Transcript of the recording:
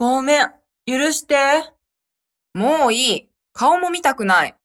ごめん、許して。もういい。顔も見たくない。